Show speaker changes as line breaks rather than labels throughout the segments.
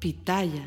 Pitaya.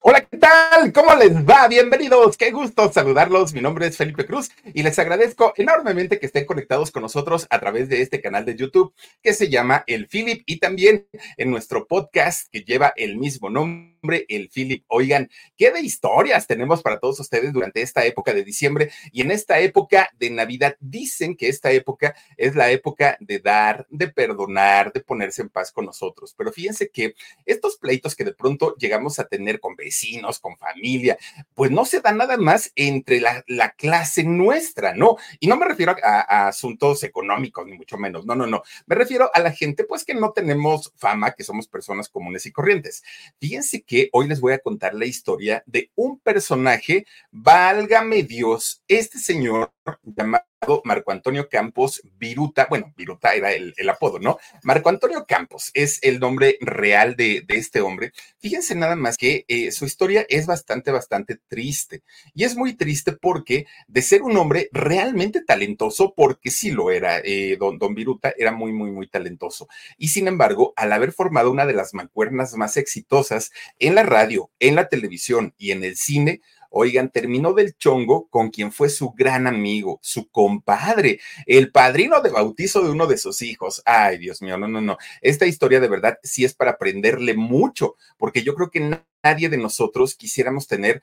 Hola, ¿qué tal? ¿Cómo les va? Bienvenidos. Qué gusto saludarlos. Mi nombre es Felipe Cruz y les agradezco enormemente que estén conectados con nosotros a través de este canal de YouTube que se llama El Philip y también en nuestro podcast que lleva el mismo nombre el Philip. Oigan, qué de historias tenemos para todos ustedes durante esta época de diciembre y en esta época de Navidad. Dicen que esta época es la época de dar, de perdonar, de ponerse en paz con nosotros. Pero fíjense que estos pleitos que de pronto llegamos a tener con vecinos, con familia, pues no se da nada más entre la, clase nuestra, ¿no? Y no me refiero a, asuntos económicos, ni mucho menos, no, no, no. Me refiero a la gente, pues que no tenemos fama, que somos personas comunes y corrientes. Fíjense que hoy les voy a contar la historia de un personaje, válgame Dios, este señor llamado Marco Antonio Campos Viruta, bueno, Viruta era el, apodo, ¿no? Marco Antonio Campos es el nombre real de, este hombre. Fíjense nada más que eh, su historia es bastante, bastante triste. Y es muy triste porque de ser un hombre realmente talentoso, porque sí lo era, eh, don, don Viruta era muy, muy, muy talentoso. Y sin embargo, al haber formado una de las mancuernas más exitosas en la radio, en la televisión y en el cine, Oigan, terminó del chongo con quien fue su gran amigo, su compadre, el padrino de bautizo de uno de sus hijos. Ay, Dios mío, no, no, no. Esta historia de verdad sí es para aprenderle mucho, porque yo creo que nadie de nosotros quisiéramos tener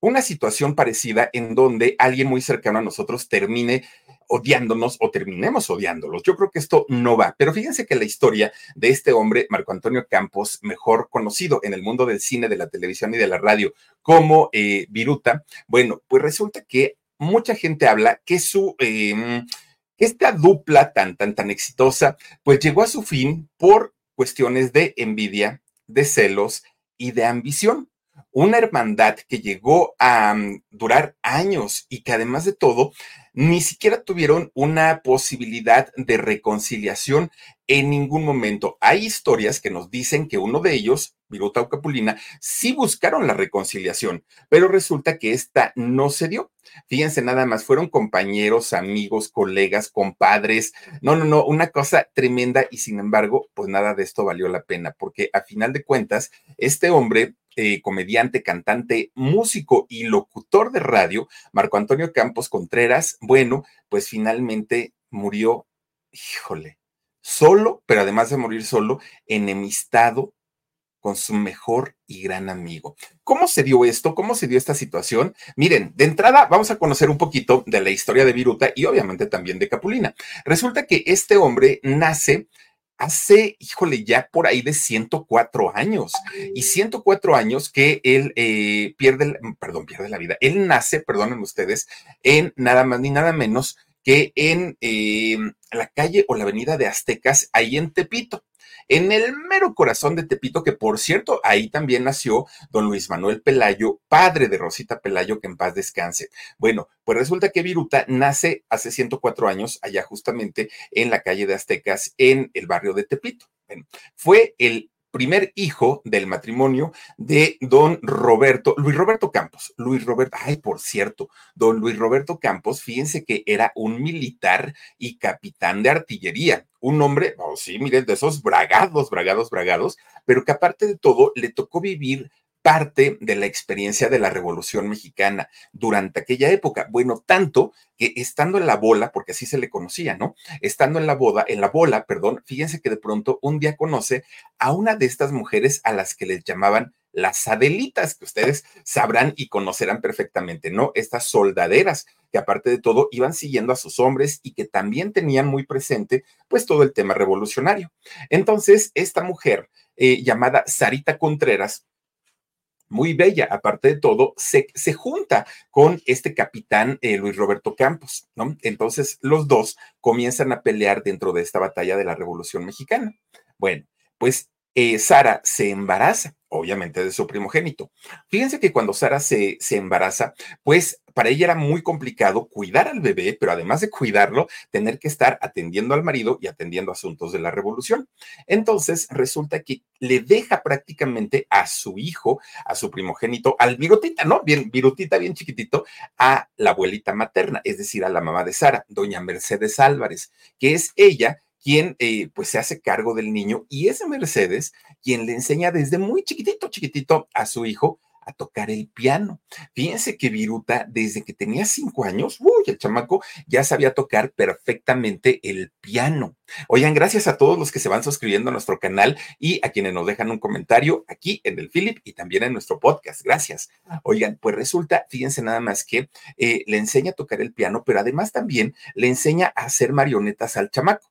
una situación parecida en donde alguien muy cercano a nosotros termine odiándonos o terminemos odiándolos. Yo creo que esto no va. Pero fíjense que la historia de este hombre, Marco Antonio Campos, mejor conocido en el mundo del cine, de la televisión y de la radio como eh, Viruta, bueno, pues resulta que mucha gente habla que su... Em, esta dupla tan, tan, tan exitosa, pues llegó a su fin por cuestiones de envidia, de celos y de ambición una hermandad que llegó a mm, durar años y que además de todo, ni siquiera tuvieron una posibilidad de reconciliación en ningún momento. Hay historias que nos dicen que uno de ellos, Viruta o Capulina, sí buscaron la reconciliación, pero resulta que esta no se dio. Fíjense nada más, fueron compañeros, amigos, colegas, compadres. No, no, no, una cosa tremenda y sin embargo, pues nada de esto valió la pena, porque a final de cuentas, este hombre eh, comediante, cantante, músico y locutor de radio, Marco Antonio Campos Contreras, bueno, pues finalmente murió, híjole, solo, pero además de morir solo, enemistado con su mejor y gran amigo. ¿Cómo se dio esto? ¿Cómo se dio esta situación? Miren, de entrada vamos a conocer un poquito de la historia de Viruta y obviamente también de Capulina. Resulta que este hombre nace hace, híjole, ya por ahí de 104 años. Y 104 años que él eh, pierde, perdón, pierde la vida. Él nace, perdonen ustedes, en nada más ni nada menos que en eh, la calle o la avenida de Aztecas, ahí en Tepito en el mero corazón de Tepito, que por cierto, ahí también nació don Luis Manuel Pelayo, padre de Rosita Pelayo, que en paz descanse. Bueno, pues resulta que Viruta nace hace 104 años, allá justamente en la calle de Aztecas, en el barrio de Tepito. Bueno, fue el primer hijo del matrimonio de don Roberto, Luis Roberto Campos. Luis Roberto, ay, por cierto, don Luis Roberto Campos, fíjense que era un militar y capitán de artillería. Un hombre, oh sí, miren, de esos bragados, bragados, bragados, pero que aparte de todo le tocó vivir parte de la experiencia de la Revolución Mexicana durante aquella época. Bueno, tanto que estando en la bola, porque así se le conocía, ¿no? Estando en la boda, en la bola, perdón, fíjense que de pronto un día conoce a una de estas mujeres a las que les llamaban las Adelitas, que ustedes sabrán y conocerán perfectamente, ¿no? Estas soldaderas que aparte de todo iban siguiendo a sus hombres y que también tenían muy presente pues todo el tema revolucionario. Entonces, esta mujer eh, llamada Sarita Contreras, muy bella, aparte de todo, se, se junta con este capitán eh, Luis Roberto Campos, ¿no? Entonces los dos comienzan a pelear dentro de esta batalla de la Revolución Mexicana. Bueno, pues eh, Sara se embaraza, obviamente de su primogénito. Fíjense que cuando Sara se, se embaraza, pues para ella era muy complicado cuidar al bebé, pero además de cuidarlo, tener que estar atendiendo al marido y atendiendo asuntos de la revolución. Entonces resulta que le deja prácticamente a su hijo, a su primogénito, al virutita, ¿no? Bien, virutita, bien chiquitito, a la abuelita materna, es decir, a la mamá de Sara, doña Mercedes Álvarez, que es ella quien eh, pues se hace cargo del niño y es Mercedes quien le enseña desde muy chiquitito, chiquitito a su hijo a tocar el piano. Fíjense que Viruta, desde que tenía cinco años, uy, el chamaco ya sabía tocar perfectamente el piano. Oigan, gracias a todos los que se van suscribiendo a nuestro canal y a quienes nos dejan un comentario aquí en el Philip y también en nuestro podcast. Gracias. Oigan, pues resulta, fíjense nada más que eh, le enseña a tocar el piano, pero además también le enseña a hacer marionetas al chamaco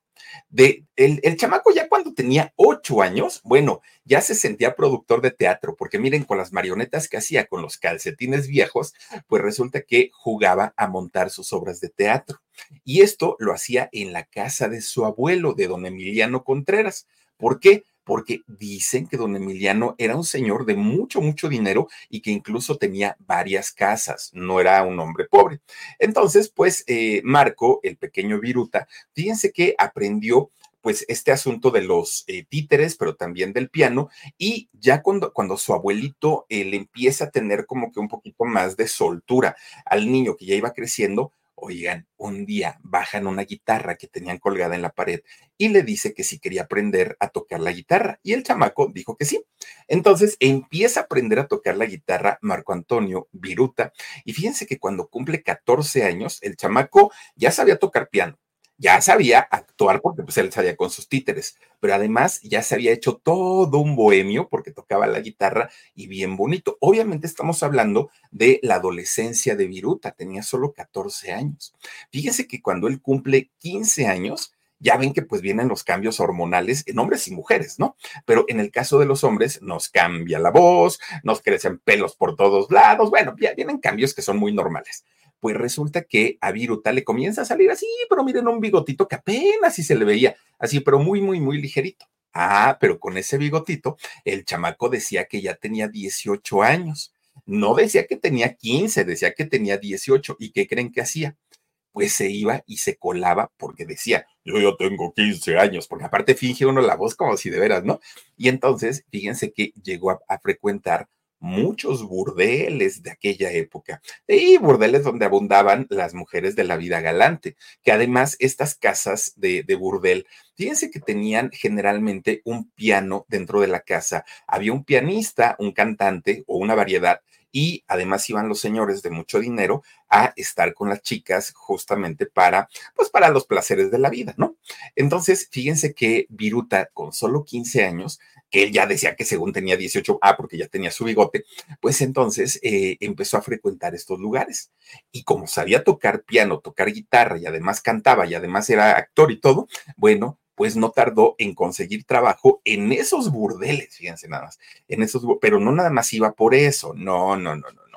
el, el, chamaco ya cuando tenía ocho años, bueno, ya se sentía productor de teatro, porque miren, con las marionetas que hacía con los calcetines viejos, pues resulta que jugaba a montar sus obras de teatro. Y esto lo hacía en la casa de su abuelo, de don Emiliano Contreras. ¿Por qué? Porque dicen que don Emiliano era un señor de mucho, mucho dinero y que incluso tenía varias casas, no era un hombre pobre. Entonces, pues eh, Marco, el pequeño Viruta, fíjense que aprendió pues este asunto de los eh, títeres, pero también del piano, y ya cuando, cuando su abuelito eh, le empieza a tener como que un poquito más de soltura al niño que ya iba creciendo, Oigan, un día bajan una guitarra que tenían colgada en la pared y le dice que si quería aprender a tocar la guitarra. Y el chamaco dijo que sí. Entonces empieza a aprender a tocar la guitarra Marco Antonio Viruta. Y fíjense que cuando cumple 14 años, el chamaco ya sabía tocar piano ya sabía actuar porque pues él salía con sus títeres, pero además ya se había hecho todo un bohemio porque tocaba la guitarra y bien bonito. Obviamente estamos hablando de la adolescencia de Viruta, tenía solo 14 años. Fíjense que cuando él cumple 15 años, ya ven que pues vienen los cambios hormonales en hombres y mujeres, ¿no? Pero en el caso de los hombres nos cambia la voz, nos crecen pelos por todos lados, bueno, ya vienen cambios que son muy normales pues resulta que a Viruta le comienza a salir así, pero miren, un bigotito que apenas si se le veía, así, pero muy, muy, muy ligerito. Ah, pero con ese bigotito, el chamaco decía que ya tenía 18 años. No decía que tenía 15, decía que tenía 18. ¿Y qué creen que hacía? Pues se iba y se colaba porque decía, yo ya tengo 15 años, porque aparte finge uno la voz como si de veras, ¿no? Y entonces, fíjense que llegó a, a frecuentar muchos burdeles de aquella época y burdeles donde abundaban las mujeres de la vida galante, que además estas casas de, de, burdel, fíjense que tenían generalmente un piano dentro de la casa, había un pianista, un cantante o una variedad y además iban los señores de mucho dinero a estar con las chicas justamente para, pues para los placeres de la vida, ¿no? Entonces, fíjense que Viruta, con solo 15 años, que él ya decía que según tenía 18, ah, porque ya tenía su bigote, pues entonces eh, empezó a frecuentar estos lugares. Y como sabía tocar piano, tocar guitarra y además cantaba y además era actor y todo, bueno, pues no tardó en conseguir trabajo en esos burdeles, fíjense nada más, en esos, pero no nada más iba por eso, no, no, no, no.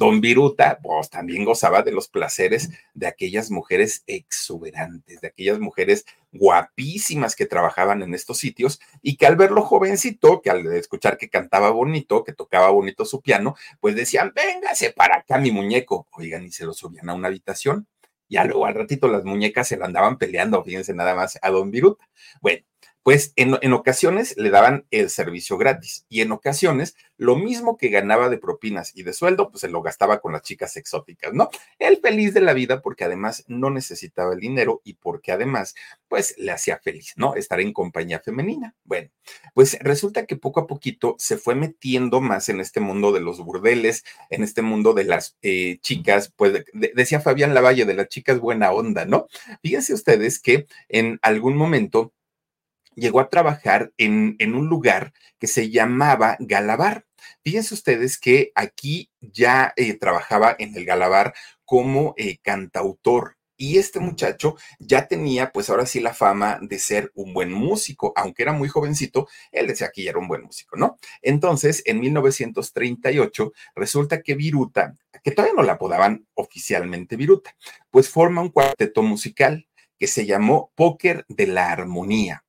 Don Viruta, pues también gozaba de los placeres de aquellas mujeres exuberantes, de aquellas mujeres guapísimas que trabajaban en estos sitios y que al verlo jovencito, que al escuchar que cantaba bonito, que tocaba bonito su piano, pues decían, véngase para acá mi muñeco. Oigan, y se lo subían a una habitación. Ya luego al ratito las muñecas se lo andaban peleando, fíjense nada más, a don Viruta. Bueno, pues en, ocasiones le daban el servicio gratis y en ocasiones lo mismo que ganaba de propinas y de sueldo, pues se lo gastaba con las chicas exóticas, ¿no? Él feliz de la vida porque además no necesitaba el dinero y porque además, pues le hacía feliz, ¿no? Estar en compañía femenina. Bueno, pues resulta que poco a poquito se fue metiendo más en este mundo de los burdeles, en este mundo de las eh, chicas, pues decía Fabián Lavalle, de las chicas buena onda, ¿no? Fíjense ustedes que en algún momento llegó a trabajar en, en un lugar que se llamaba Galabar. Fíjense ustedes que aquí ya eh, trabajaba en el Galabar como eh, cantautor. Y este muchacho ya tenía, pues ahora sí, la fama de ser un buen músico, aunque era muy jovencito, él decía que ya era un buen músico, ¿no? Entonces, en 1938, resulta que Viruta, que todavía no la apodaban oficialmente Viruta, pues forma un cuarteto musical que se llamó Póker de la Armonía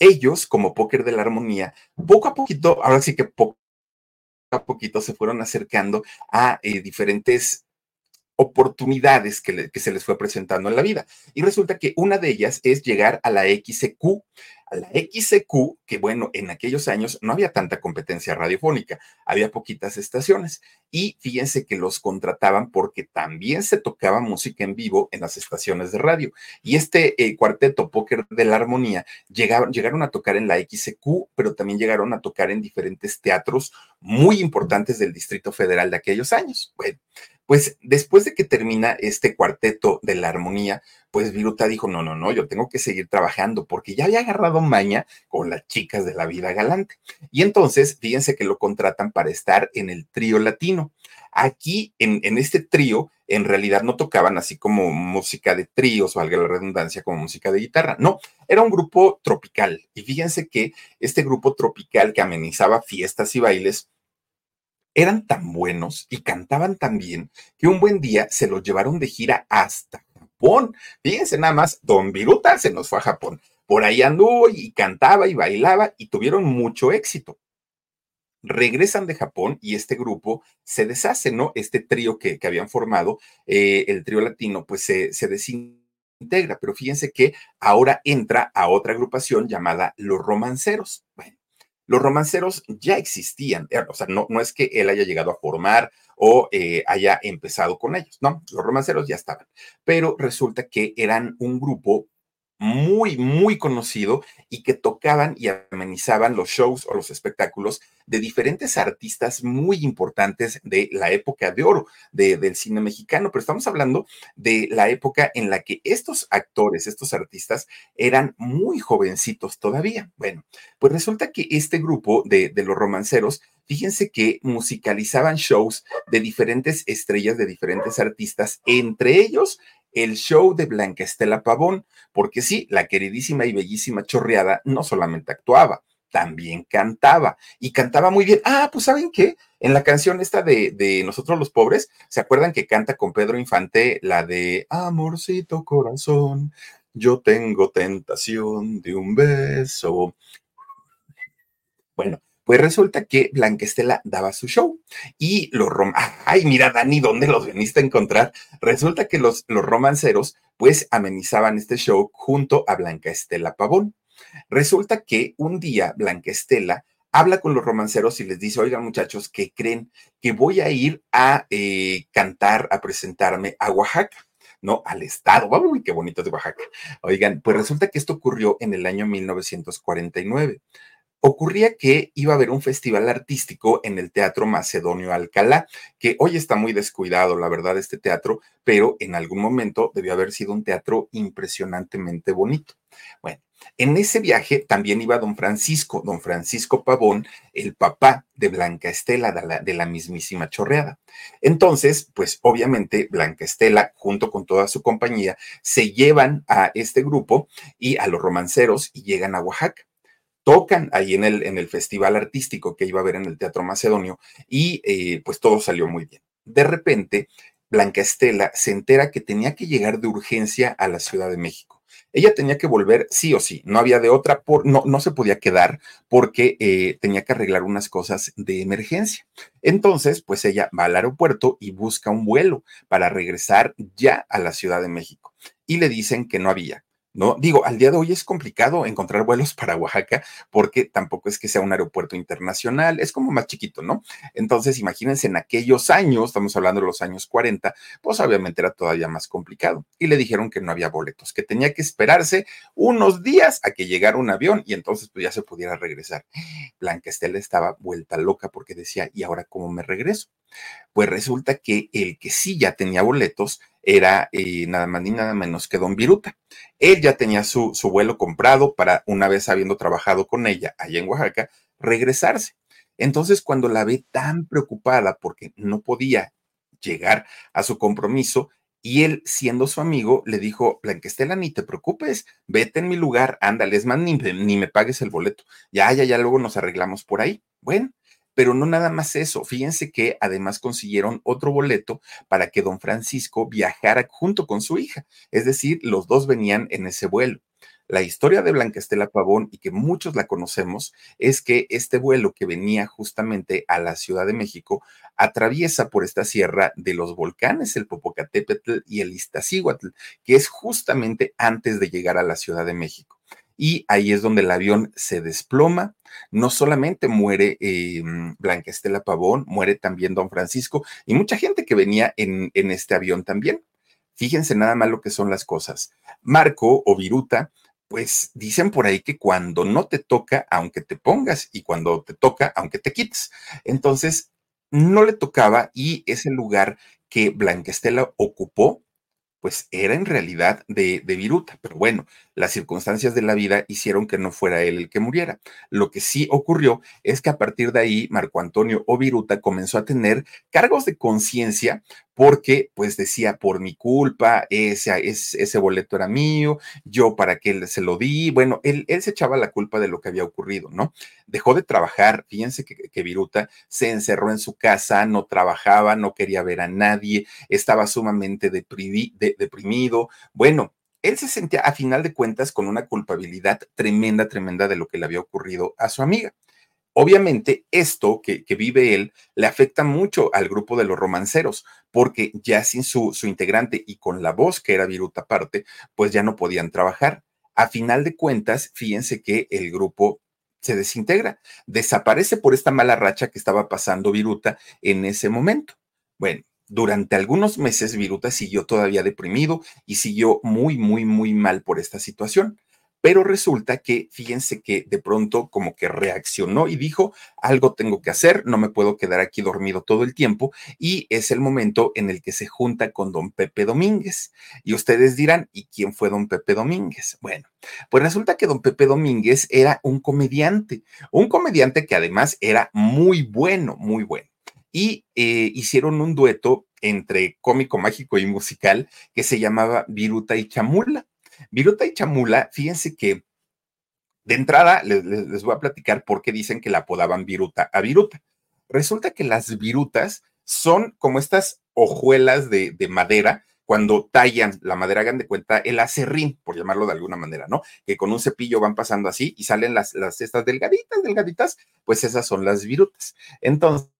ellos, como Póker de la Armonía, poco a poquito, ahora sí que poco a poquito se fueron acercando a eh, diferentes oportunidades que, que, se les fue presentando en la vida. Y resulta que una de ellas es llegar a la XQ. A la XCQ, que bueno, en aquellos años no había tanta competencia radiofónica, había poquitas estaciones. Y fíjense que los contrataban porque también se tocaba música en vivo en las estaciones de radio. Y este eh, cuarteto Póker de la Armonía llegaron, llegaron a tocar en la XCQ, pero también llegaron a tocar en diferentes teatros muy importantes del Distrito Federal de aquellos años. Bueno, pues después de que termina este cuarteto de la armonía, pues Viruta dijo, no, no, no, yo tengo que seguir trabajando porque ya había agarrado maña con las chicas de la vida galante. Y entonces, fíjense que lo contratan para estar en el trío latino. Aquí, en, en este trío, en realidad no tocaban así como música de tríos o algo la redundancia como música de guitarra. No, era un grupo tropical. Y fíjense que este grupo tropical que amenizaba fiestas y bailes, eran tan buenos y cantaban tan bien que un buen día se los llevaron de gira hasta Japón. Fíjense nada más, Don Viruta se nos fue a Japón. Por ahí anduvo y cantaba y bailaba y tuvieron mucho éxito. Regresan de Japón y este grupo se deshace, ¿no? Este trío que, habían formado, eh, el trío latino, pues se, se desintegra. Pero fíjense que ahora entra a otra agrupación llamada Los Romanceros. Bueno, los romanceros ya existían, eh, o sea, no, no es que él haya llegado a formar o eh, haya empezado con ellos, no, los romanceros ya estaban, pero resulta que eran un grupo muy, muy conocido y que tocaban y amenizaban los shows o los espectáculos de diferentes artistas muy importantes de la época de oro del cine mexicano. Pero estamos hablando de la época en la que estos actores, estos artistas, eran muy jovencitos todavía. Bueno, pues resulta que este grupo de, de los romanceros fíjense que musicalizaban shows de diferentes estrellas, de diferentes artistas, entre ellos el show de Blanca Estela Pavón, porque sí, la queridísima y bellísima chorreada no solamente actuaba, también cantaba y cantaba muy bien. Ah, pues ¿saben qué? En la canción esta de, de, Nosotros los Pobres, ¿se acuerdan que canta con Pedro Infante la de Amorcito corazón? Yo tengo tentación de un beso. Bueno, pues resulta que Blanquestela daba su show y los rom ay, mira, Dani, ¿dónde los veniste a encontrar? Resulta que los, los romanceros pues amenizaban este show junto a Blanca Estela Pavón. Resulta que un día Blanca Estela habla con los romanceros y les dice, oigan muchachos, ¿qué creen? Que voy a ir a eh, cantar, a presentarme a Oaxaca. ¿no? Al estado. Uy, qué bonito de Oaxaca. Oigan, pues resulta que esto ocurrió en el año 1949 ocurría que iba a haber un festival artístico en el Teatro Macedonio Alcalá, que hoy está muy descuidado, la verdad, este teatro, pero en algún momento debió haber sido un teatro impresionantemente bonito. Bueno, en ese viaje también iba don Francisco, don Francisco Pavón, el papá de Blanca Estela, de la, de la mismísima chorreada. Entonces, pues obviamente Blanca Estela, junto con toda su compañía, se llevan a este grupo y a los romanceros y llegan a Oaxaca tocan ahí en el, en el festival artístico que iba a haber en el Teatro Macedonio y eh, pues todo salió muy bien. De repente, Blanca Estela se entera que tenía que llegar de urgencia a la Ciudad de México. Ella tenía que volver sí o sí, no había de otra, por, no, no se podía quedar porque eh, tenía que arreglar unas cosas de emergencia. Entonces, pues ella va al aeropuerto y busca un vuelo para regresar ya a la Ciudad de México. Y le dicen que no había, ¿no? Digo, al día de hoy es complicado encontrar vuelos para Oaxaca porque tampoco es que sea un aeropuerto internacional, es como más chiquito, ¿no? Entonces, imagínense, en aquellos años, estamos hablando de los años 40, pues obviamente era todavía más complicado. Y le dijeron que no había boletos, que tenía que esperarse unos días a que llegara un avión y entonces pues ya se pudiera regresar. Blanca Estela estaba vuelta loca porque decía, ¿y ahora cómo me regreso? Pues resulta que el que sí ya tenía boletos era eh, nada más ni nada menos que Don Viruta. Él ya tenía su, su vuelo comprado para, una vez habiendo trabajado con ella allá en Oaxaca, regresarse. Entonces, cuando la ve tan preocupada porque no podía llegar a su compromiso, y él, siendo su amigo, le dijo, Blanquestela, ni te preocupes, vete en mi lugar, ándale, es más, ni, ni me pagues el boleto. Ya, ya, ya, luego nos arreglamos por ahí. Bueno, pero no nada más eso, fíjense que además consiguieron otro boleto para que don Francisco viajara junto con su hija, es decir, los dos venían en ese vuelo. La historia de Blanca Estela Pavón, y que muchos la conocemos, es que este vuelo que venía justamente a la Ciudad de México atraviesa por esta sierra de los volcanes, el Popocatépetl y el Iztaccíhuatl, que es justamente antes de llegar a la Ciudad de México. Y ahí es donde el avión se desploma. No solamente muere eh, Blanca Estela Pavón, muere también don Francisco y mucha gente que venía en, en este avión también. Fíjense nada más lo que son las cosas. Marco o Viruta pues dicen por ahí que cuando no te toca, aunque te pongas, y cuando te toca, aunque te quites. Entonces, no le tocaba y ese lugar que Blanca Estela ocupó, pues era en realidad de, de, Viruta. Pero bueno, las circunstancias de la vida hicieron que no fuera él el que muriera. Lo que sí ocurrió es que a partir de ahí, Marco Antonio o Viruta comenzó a tener cargos de conciencia porque pues decía, por mi culpa, ese, ese boleto era mío, yo para qué se lo di, bueno, él, él, se echaba la culpa de lo que había ocurrido, ¿no? Dejó de trabajar, fíjense que, que Viruta se encerró en su casa, no trabajaba, no quería ver a nadie, estaba sumamente deprimido, bueno, él se sentía a final de cuentas con una culpabilidad tremenda, tremenda de lo que le había ocurrido a su amiga. Obviamente, esto que, vive él le afecta mucho al grupo de los romanceros, porque ya sin su, su integrante y con la voz que era Viruta aparte, pues ya no podían trabajar. A final de cuentas, fíjense que el grupo se desintegra, desaparece por esta mala racha que estaba pasando Viruta en ese momento. Bueno, durante algunos meses Viruta siguió todavía deprimido y siguió muy, muy, muy mal por esta situación. Pero resulta que, fíjense que de pronto como que reaccionó y dijo, algo tengo que hacer, no me puedo quedar aquí dormido todo el tiempo. Y es el momento en el que se junta con don Pepe Domínguez. Y ustedes dirán, ¿y quién fue don Pepe Domínguez? Bueno, pues resulta que don Pepe Domínguez era un comediante, un comediante que además era muy bueno, muy bueno. Y eh, hicieron un dueto entre cómico, mágico y musical que se llamaba Viruta y Chamula. Viruta y Chamula, fíjense que de entrada les, voy a platicar por qué dicen que la apodaban Viruta a Viruta. Resulta que las virutas son como estas hojuelas de, madera cuando tallan la madera, hagan de cuenta el acerrín, por llamarlo de alguna manera, ¿no? Que con un cepillo van pasando así y salen las, las estas delgaditas, delgaditas, pues esas son las virutas. Entonces,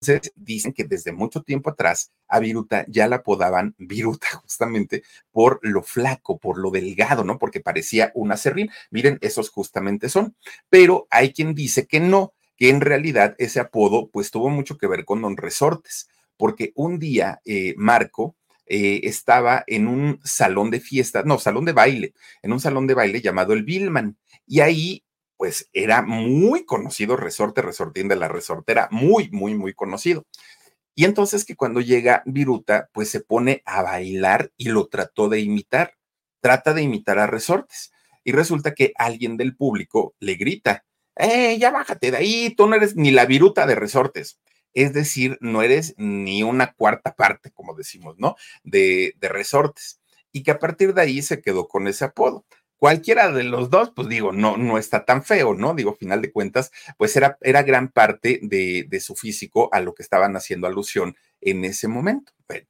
entonces, dicen que desde mucho tiempo atrás a Viruta ya la apodaban Viruta, justamente por lo flaco, por lo delgado, ¿no? Porque parecía un acerrín. Miren, esos justamente son. Pero hay quien dice que no, que en realidad ese apodo pues tuvo mucho que ver con Don Resortes, porque un día eh, Marco eh, estaba en un salón de fiesta, no, salón de baile, en un salón de baile llamado el Vilman, y ahí pues era muy conocido Resorte, Resortín de la Resortera, muy, muy, muy conocido. Y entonces que cuando llega Viruta, pues se pone a bailar y lo trató de imitar, trata de imitar a Resortes. Y resulta que alguien del público le grita, ¡eh, ya bájate de ahí! Tú no eres ni la Viruta de Resortes. Es decir, no eres ni una cuarta parte, como decimos, ¿no? De, de Resortes. Y que a partir de ahí se quedó con ese apodo. Cualquiera de los dos, pues digo, no, no está tan feo, ¿no? Digo, final de cuentas, pues era, era gran parte de, de su físico a lo que estaban haciendo alusión en ese momento. Bueno,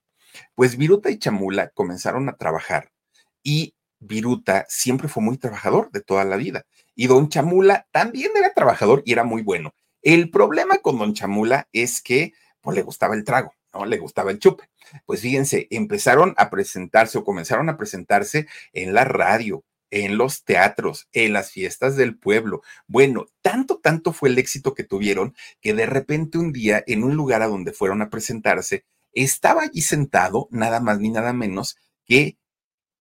pues Viruta y Chamula comenzaron a trabajar y Viruta siempre fue muy trabajador de toda la vida y don Chamula también era trabajador y era muy bueno. El problema con don Chamula es que pues, le gustaba el trago, ¿no? Le gustaba el chupe. Pues fíjense, empezaron a presentarse o comenzaron a presentarse en la radio, en los teatros, en las fiestas del pueblo. Bueno, tanto, tanto fue el éxito que tuvieron que de repente un día en un lugar a donde fueron a presentarse, estaba allí sentado nada más ni nada menos que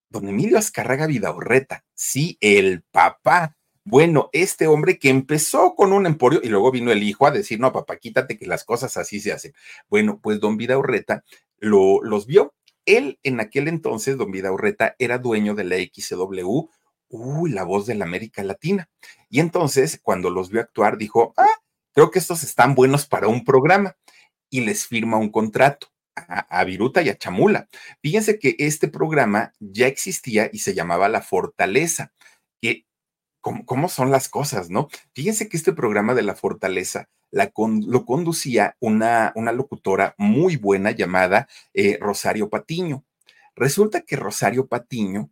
don Emilio Azcárraga Vidaurreta, sí, el papá. Bueno, este hombre que empezó con un emporio y luego vino el hijo a decir, no, papá, quítate que las cosas así se hacen. Bueno, pues don Vidaurreta lo, los vio él en aquel entonces, don Vidaurreta, era dueño de la XW, uy, la voz de la América Latina. Y entonces, cuando los vio actuar, dijo, ah, creo que estos están buenos para un programa. Y les firma un contrato a, Viruta y a Chamula. Fíjense que este programa ya existía y se llamaba La Fortaleza, que cómo, son las cosas, ¿no? Fíjense que este programa de La Fortaleza lo conducía una, locutora muy buena llamada eh, Rosario Patiño. Resulta que Rosario Patiño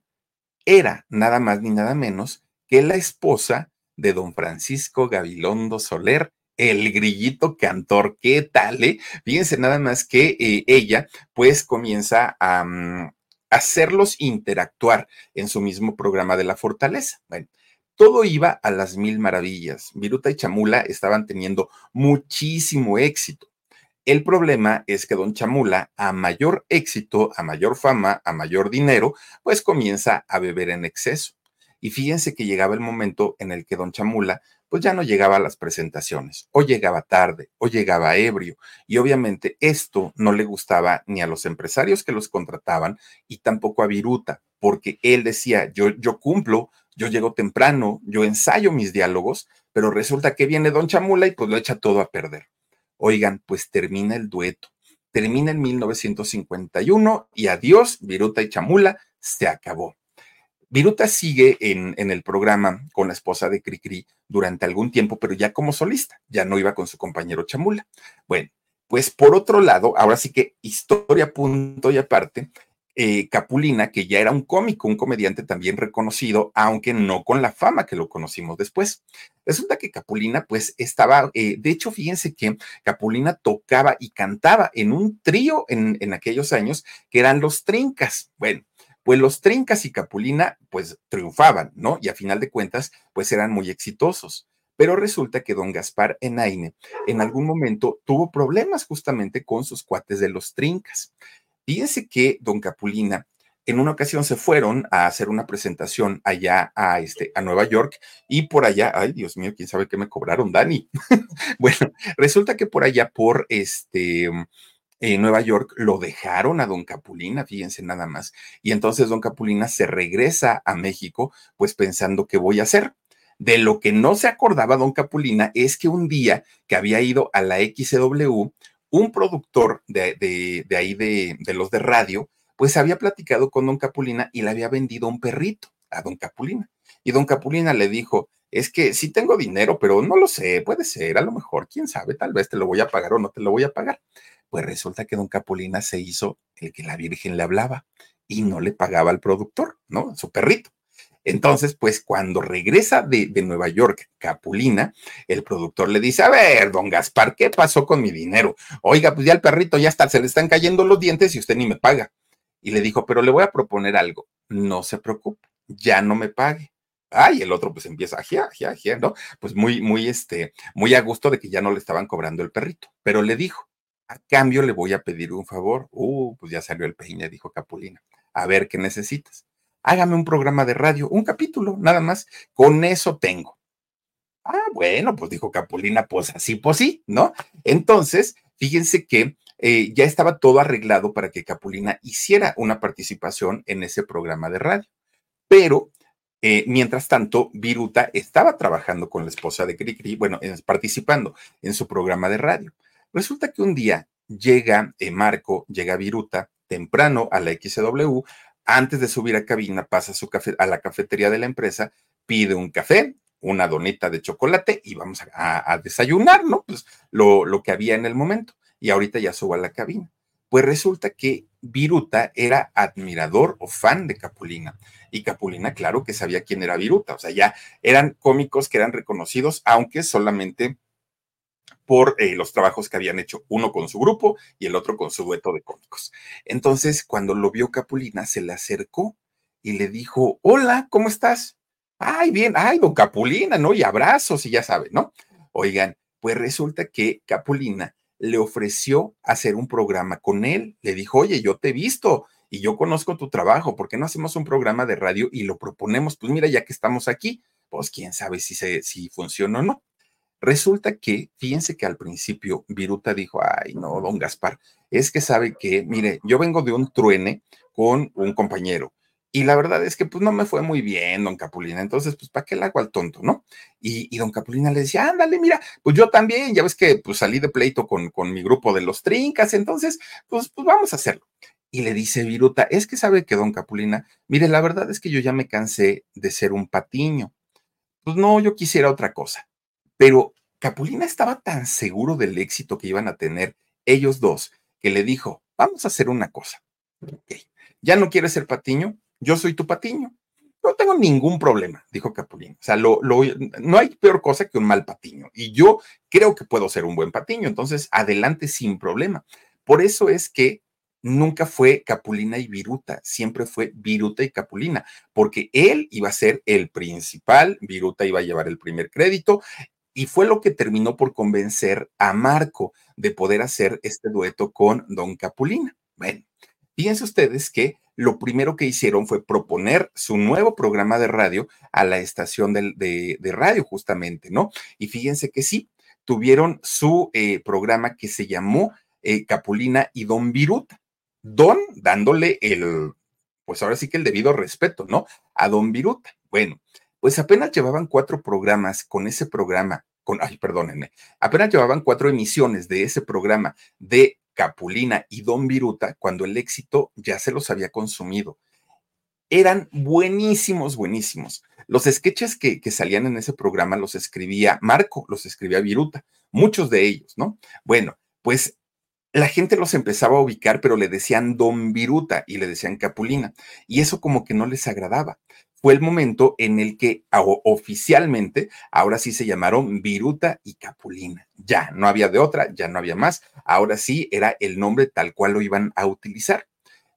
era nada más ni nada menos que la esposa de don Francisco Gabilondo Soler, el grillito cantor. ¿Qué tal? Eh? Fíjense nada más que eh, ella pues comienza a mm, hacerlos interactuar en su mismo programa de la fortaleza. Bueno, todo iba a las mil maravillas. Viruta y Chamula estaban teniendo muchísimo éxito. El problema es que don Chamula, a mayor éxito, a mayor fama, a mayor dinero, pues comienza a beber en exceso. Y fíjense que llegaba el momento en el que don Chamula pues ya no llegaba a las presentaciones, o llegaba tarde, o llegaba ebrio. Y obviamente esto no le gustaba ni a los empresarios que los contrataban y tampoco a Viruta, porque él decía, yo, yo cumplo, yo llego temprano, yo ensayo mis diálogos, pero resulta que viene Don Chamula y pues lo echa todo a perder. Oigan, pues termina el dueto. Termina en 1951 y adiós, Viruta y Chamula, se acabó. Viruta sigue en, el programa con la esposa de Cricri durante algún tiempo, pero ya como solista, ya no iba con su compañero Chamula. Bueno, pues por otro lado, ahora sí que historia punto y aparte, eh, Capulina, que ya era un cómico, un comediante también reconocido, aunque no con la fama que lo conocimos después. Resulta que Capulina, pues estaba, eh, de hecho, fíjense que Capulina tocaba y cantaba en un trío en, en aquellos años que eran los Trincas. Bueno, pues los Trincas y Capulina pues triunfaban, ¿no? Y a final de cuentas pues eran muy exitosos. Pero resulta que don Gaspar Enaine en algún momento tuvo problemas justamente con sus cuates de los Trincas. Fíjense que don Capulina en una ocasión se fueron a hacer una presentación allá a, este, a Nueva York y por allá, ay Dios mío, quién sabe qué me cobraron, Dani. bueno, resulta que por allá, por este, Nueva York lo dejaron a don Capulina, fíjense nada más. Y entonces don Capulina se regresa a México, pues pensando qué voy a hacer. De lo que no se acordaba don Capulina es que un día que había ido a la XW, un productor de, de, ahí de, de los de radio, pues había platicado con don Capulina y le había vendido un perrito a don Capulina. Y don Capulina le dijo, es que sí tengo dinero, pero no lo sé, puede ser, a lo mejor, quién sabe, tal vez te lo voy a pagar o no te lo voy a pagar. Pues resulta que don Capulina se hizo el que la Virgen le hablaba y no le pagaba al productor, ¿no? Su perrito. Entonces, pues cuando regresa de, de, Nueva York Capulina, el productor le dice, a ver, don Gaspar, ¿qué pasó con mi dinero? Oiga, pues ya el perrito ya está, se le están cayendo los dientes y usted ni me paga. Y le dijo, pero le voy a proponer algo, no se preocupe, ya no me pague. Ay, el otro pues empieza, ajá, ajá, ajá, ¿no? Pues muy, muy, este, muy a gusto de que ya no le estaban cobrando el perrito. Pero le dijo, a cambio le voy a pedir un favor. Uh, pues ya salió el peine, dijo Capulina. A ver qué necesitas. Hágame un programa de radio, un capítulo, nada más. Con eso tengo. Ah, bueno, pues dijo Capulina, pues así, pues sí, ¿no? Entonces, fíjense que eh, ya estaba todo arreglado para que Capulina hiciera una participación en ese programa de radio. Pero, eh, mientras tanto, Viruta estaba trabajando con la esposa de Cricri, bueno, participando en su programa de radio. Resulta que un día llega eh, Marco, llega Viruta temprano a la XW, antes de subir a cabina pasa a, su café, a la cafetería de la empresa, pide un café, una doneta de chocolate y vamos a, desayunar, ¿no? Pues lo, lo que había en el momento. Y ahorita ya subo a la cabina. Pues resulta que Viruta era admirador o fan de Capulina. Y Capulina, claro que sabía quién era Viruta. O sea, ya eran cómicos que eran reconocidos, aunque solamente por eh, los trabajos que habían hecho, uno con su grupo y el otro con su dueto de cómicos. Entonces, cuando lo vio Capulina, se le acercó y le dijo, hola, ¿cómo estás? Ay, bien, ay, don Capulina, ¿no? Y abrazos y ya sabe, ¿no? Oigan, pues resulta que Capulina le ofreció hacer un programa con él. Le dijo, oye, yo te he visto y yo conozco tu trabajo, ¿por qué no hacemos un programa de radio y lo proponemos? Pues mira, ya que estamos aquí, pues quién sabe si, se, si funciona o no. Resulta que, fíjense que al principio Viruta dijo, ay, no, don Gaspar, es que sabe que, mire, yo vengo de un truene con un compañero. Y la verdad es que pues no me fue muy bien, don Capulina. Entonces, pues, ¿para qué le hago al tonto, no? Y, don Capulina le decía, ándale, mira, pues yo también, ya ves que pues salí de pleito con, con mi grupo de los trincas, entonces, pues, pues vamos a hacerlo. Y le dice Viruta, es que sabe que don Capulina, mire, la verdad es que yo ya me cansé de ser un patiño. Pues no, yo quisiera otra cosa. Pero Capulina estaba tan seguro del éxito que iban a tener ellos dos que le dijo, vamos a hacer una cosa. Ya no quieres ser patiño, yo soy tu patiño. No tengo ningún problema, dijo Capulina. O sea, lo, no hay peor cosa que un mal patiño. Y yo creo que puedo ser un buen patiño, entonces adelante sin problema. Por eso es que nunca fue Capulina y Viruta, siempre fue Viruta y Capulina, porque él iba a ser el principal, Viruta iba a llevar el primer crédito, y fue lo que terminó por convencer a Marco de poder hacer este dueto con Don Capulina. Bueno, fíjense ustedes que lo primero que hicieron fue proponer su nuevo programa de radio a la estación de, radio, justamente, ¿no? Y fíjense que sí, tuvieron su eh, programa que se llamó eh, Capulina y Don Viruta. Don dándole el, pues ahora sí que el debido respeto, ¿no? A Don Viruta. Bueno, pues apenas llevaban cuatro programas con ese programa, con, ay, perdónenme, apenas llevaban cuatro emisiones de ese programa de Capulina y Don Viruta cuando el éxito ya se los había consumido. Eran buenísimos, buenísimos. Los sketches que, que salían en ese programa los escribía Marco, los escribía Viruta, muchos de ellos, ¿no? Bueno, pues la gente los empezaba a ubicar, pero le decían Don Viruta y le decían Capulina. Y eso como que no les agradaba. Fue el momento en el que oficialmente, ahora sí se llamaron Viruta y Capulina. Ya, no había de otra, ya no había más. Ahora sí era el nombre tal cual lo iban a utilizar.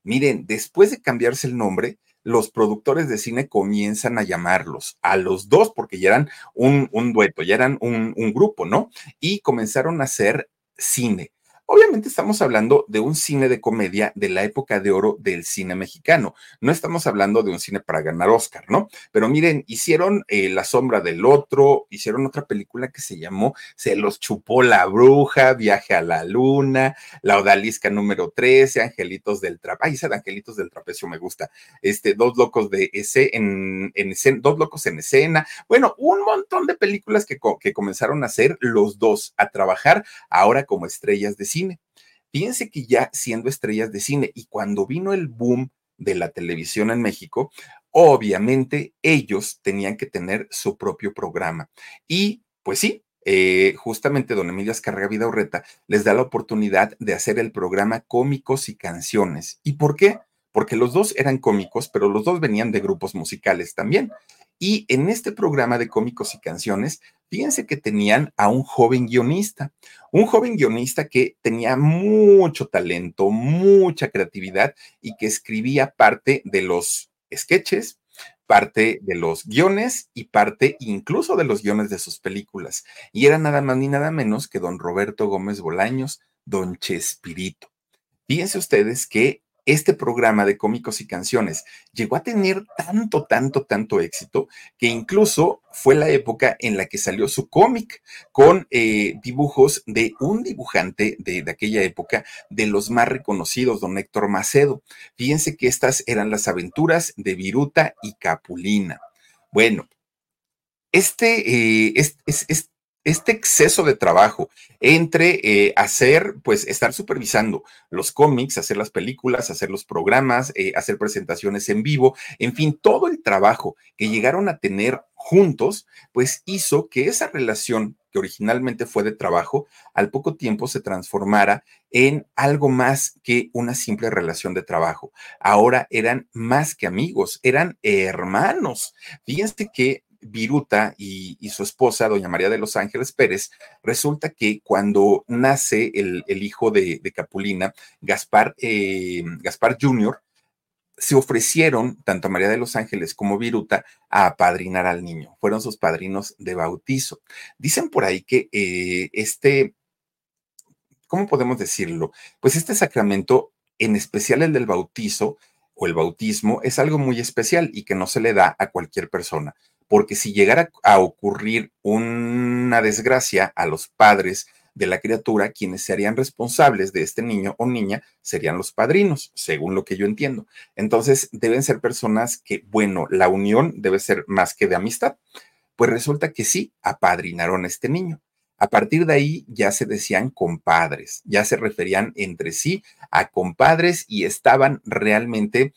Miren, después de cambiarse el nombre, los productores de cine comienzan a llamarlos a los dos, porque ya eran un, dueto, ya eran un, un grupo, ¿no? Y comenzaron a hacer cine Obviamente estamos hablando de un cine de comedia de la época de oro del cine mexicano. No estamos hablando de un cine para ganar Oscar, ¿no? Pero miren, hicieron eh, La sombra del otro, hicieron otra película que se llamó Se los chupó la bruja, Viaje a la luna, La odalisca número 13, Angelitos del Trapecio. Ay, esa de Angelitos del Trapecio me gusta. Este, Dos locos de ese en, escena, Dos locos en escena. Bueno, un montón de películas que, que comenzaron a hacer los dos, a trabajar ahora como estrellas de cine cine. Fíjense que ya siendo estrellas de cine y cuando vino el boom de la televisión en México, obviamente ellos tenían que tener su propio programa. Y pues sí, eh, justamente don Emilio Azcarraga Vidaurreta les da la oportunidad de hacer el programa Cómicos y Canciones. ¿Y por qué? Porque los dos eran cómicos, pero los dos venían de grupos musicales también. Y en este programa de cómicos y canciones, fíjense que tenían a un joven guionista, un joven guionista que tenía mucho talento, mucha creatividad y que escribía parte de los sketches, parte de los guiones y parte incluso de los guiones de sus películas. Y era nada más ni nada menos que don Roberto Gómez Bolaños, don Chespirito. Fíjense ustedes que este programa de cómicos y canciones llegó a tener tanto, tanto, tanto éxito que incluso fue la época en la que salió su cómic con eh, dibujos de un dibujante de, aquella época, de los más reconocidos, don Héctor Macedo. Fíjense que estas eran las aventuras de Viruta y Capulina. Bueno, este, eh, es, es, este exceso de trabajo entre eh, hacer, pues estar supervisando los cómics, hacer las películas, hacer los programas, eh, hacer presentaciones en vivo, en fin, todo el trabajo que llegaron a tener juntos, pues hizo que esa relación que originalmente fue de trabajo, al poco tiempo se transformara en algo más que una simple relación de trabajo. Ahora eran más que amigos, eran hermanos. Fíjense que Viruta y, su esposa, doña María de los Ángeles Pérez, resulta que cuando nace el, hijo de, Capulina, Gaspar, eh, Gaspar Jr., se ofrecieron, tanto María de los Ángeles como Viruta, a apadrinar al niño. Fueron sus padrinos de bautizo. Dicen por ahí que eh, este, ¿cómo podemos decirlo? Pues este sacramento, en especial el del bautizo o el bautismo, es algo muy especial y que no se le da a cualquier persona porque si llegara a ocurrir una desgracia a los padres de la criatura, quienes serían responsables de este niño o niña serían los padrinos, según lo que yo entiendo. Entonces, deben ser personas que, bueno, la unión debe ser más que de amistad. Pues resulta que sí, apadrinaron a este niño. A partir de ahí ya se decían compadres, ya se referían entre sí a compadres y estaban realmente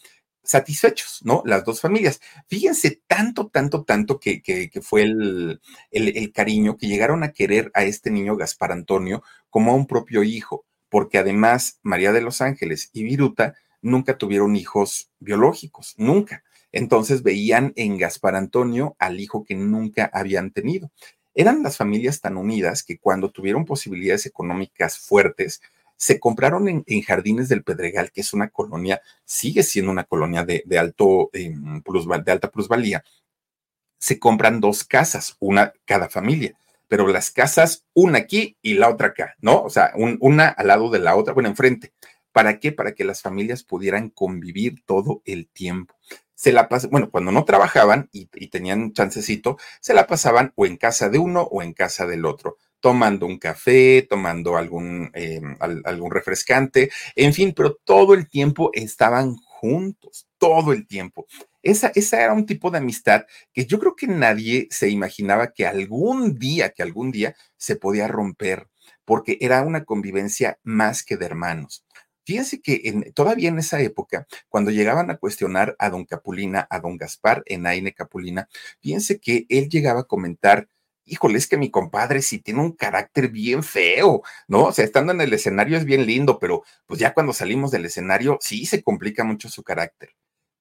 satisfechos, ¿no? Las dos familias. Fíjense tanto, tanto, tanto que, que, fue el, el, cariño que llegaron a querer a este niño Gaspar Antonio como a un propio hijo, porque además María de los Ángeles y Viruta nunca tuvieron hijos biológicos, nunca. Entonces veían en Gaspar Antonio al hijo que nunca habían tenido. Eran las familias tan unidas que cuando tuvieron posibilidades económicas fuertes, se compraron en, Jardines del Pedregal, que es una colonia, sigue siendo una colonia de, alto, em, de alta plusvalía, se compran dos casas, una cada familia pero las casas, una aquí y la otra acá, ¿no? O sea, una al lado de la otra, bueno, enfrente. ¿Para qué? Para que las familias pudieran convivir todo el tiempo. Se la pas bueno, cuando no trabajaban y, tenían chancecito, se la pasaban o en casa de uno o en casa del otro tomando un café, tomando algún, em, algún refrescante, en fin, pero todo el tiempo estaban juntos, todo el tiempo. Esa, esa era un tipo de amistad que yo creo que nadie se imaginaba que algún día, que algún día se podía romper, porque era una convivencia más que de hermanos. Fíjense que todavía en esa época, cuando llegaban a cuestionar a don Capulina, a don Gaspar en Aine Capulina, fíjense que él llegaba a comentar, híjole, es que mi compadre sí tiene un carácter bien feo, ¿no? O sea, estando en el escenario es bien lindo, pero pues ya cuando salimos del escenario sí se complica mucho su carácter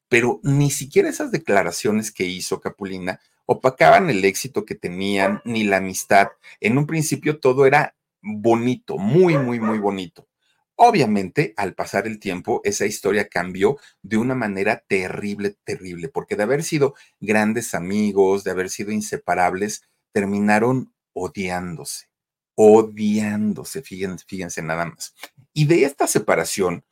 pero ni siquiera esas declaraciones que hizo Capulina opacaban el éxito que tenían ni la amistad. En un principio todo era bonito, muy, muy, muy bonito. Obviamente, al pasar el tiempo, esa historia cambió de una manera terrible, terrible, porque de haber sido grandes amigos, de haber sido inseparables, terminaron odiándose, odiándose, fíjense, fíjense nada más. Y de esta separación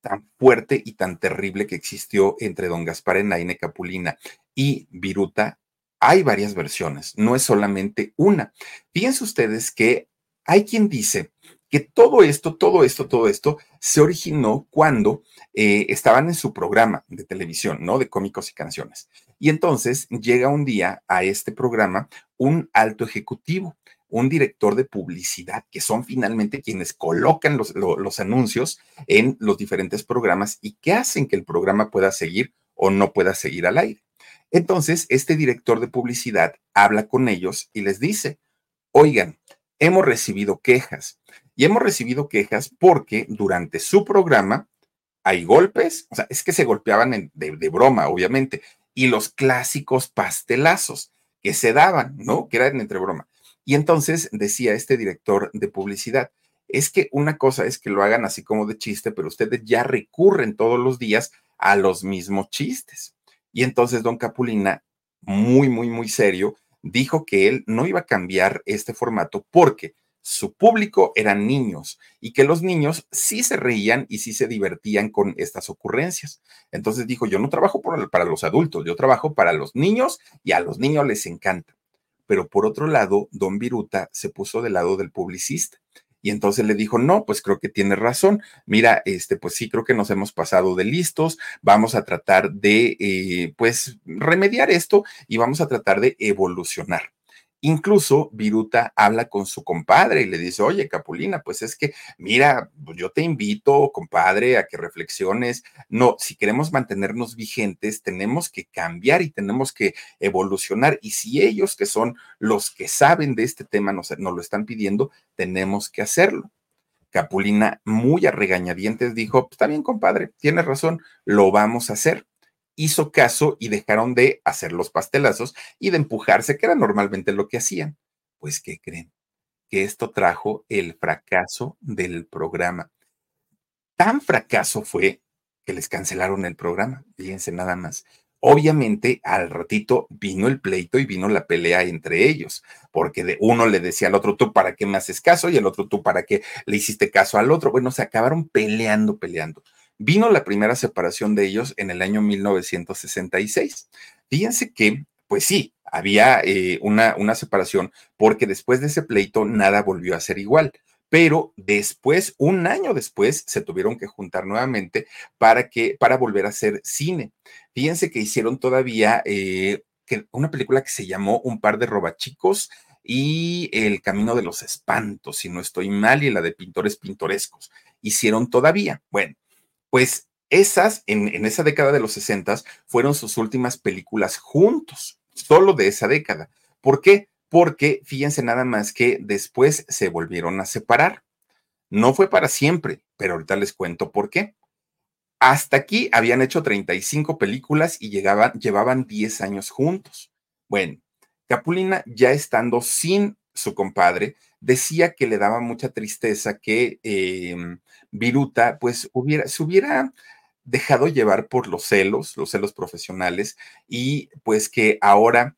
tan fuerte y tan terrible que existió entre don Gaspar Enaine Capulina y Viruta, hay varias versiones, no es solamente una. Fíjense ustedes que hay quien dice que todo esto, todo esto, todo esto se originó cuando eh, estaban en su programa de televisión, ¿no? De cómicos y canciones. Y entonces llega un día a este programa un alto ejecutivo un director de publicidad, que son finalmente quienes colocan los, anuncios en los diferentes programas y que hacen que el programa pueda seguir o no pueda seguir al aire. Entonces, este director de publicidad habla con ellos y les dice, oigan, hemos recibido quejas y hemos recibido quejas porque durante su programa hay golpes, o sea, es que se golpeaban de, de broma, obviamente, y los clásicos pastelazos que se daban, ¿no? Que eran entre broma. Y entonces decía este director de publicidad, es que una cosa es que lo hagan así como de chiste, pero ustedes ya recurren todos los días a los mismos chistes. Y entonces don Capulina, muy, muy, muy serio, dijo que él no iba a cambiar este formato porque su público eran niños y que los niños sí se reían y sí se divertían con estas ocurrencias. Entonces dijo, yo no trabajo para los adultos, yo trabajo para los niños y a los niños les encanta pero por otro lado, don Viruta se puso del lado del publicista. Y entonces le dijo, no, pues creo que tiene razón. Mira, este, pues sí, creo que nos hemos pasado de listos. Vamos a tratar de, eh, pues, remediar esto y vamos a tratar de evolucionar. Incluso Viruta habla con su compadre y le dice, oye, Capulina, pues es que, mira, pues yo te invito, compadre, a que reflexiones. No, si queremos mantenernos vigentes, tenemos que cambiar y tenemos que evolucionar. Y si ellos, que son los que saben de este tema, nos, lo están pidiendo, tenemos que hacerlo. Capulina, muy a regañadientes, dijo, está bien, compadre, tienes razón, lo vamos a hacer hizo caso y dejaron de hacer los pastelazos y de empujarse, que era normalmente lo que hacían. Pues, ¿qué creen? Que esto trajo el fracaso del programa. Tan fracaso fue que les cancelaron el programa, fíjense nada más. Obviamente, al ratito vino el pleito y vino la pelea entre ellos, porque de uno le decía al otro, tú para qué me haces caso, y el otro, tú para qué le hiciste caso al otro. Bueno, se acabaron peleando, peleando. Vino la primera separación de ellos en el año 1966. Fíjense que, pues sí, había eh, una, una separación porque después de ese pleito nada volvió a ser igual pero después, un año después, se tuvieron que juntar nuevamente para que, para volver a hacer cine. Fíjense que hicieron todavía eh, una película que se llamó Un par de robachicos y El Camino de los Espantos, si no estoy mal, y la de Pintores Pintorescos. Hicieron todavía. Bueno, pues esas, en, esa década de los 60, fueron sus últimas películas juntos, solo de esa década. ¿Por qué? Porque fíjense nada más que después se volvieron a separar. No fue para siempre, pero ahorita les cuento por qué. Hasta aquí habían hecho 35 películas y llegaban, llevaban 10 años juntos. Bueno, Capulina ya estando sin su compadre, decía que le daba mucha tristeza que em, Viruta pues hubiera, se hubiera dejado llevar por los celos, los celos profesionales, y pues que ahora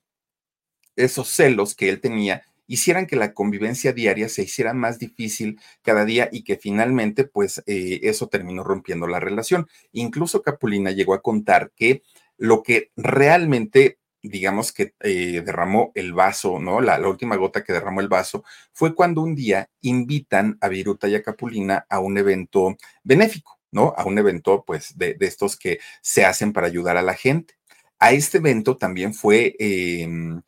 esos celos que él tenía hicieran que la convivencia diaria se hiciera más difícil cada día y que finalmente pues eh, eso terminó rompiendo la relación. Incluso Capulina llegó a contar que lo que realmente digamos que eh, derramó el vaso, ¿no? La, última gota que derramó el vaso fue cuando un día invitan a Viruta y a Capulina a un evento benéfico, ¿no? A un evento, pues, de, estos que se hacen para ayudar a la gente. A este evento también fue em,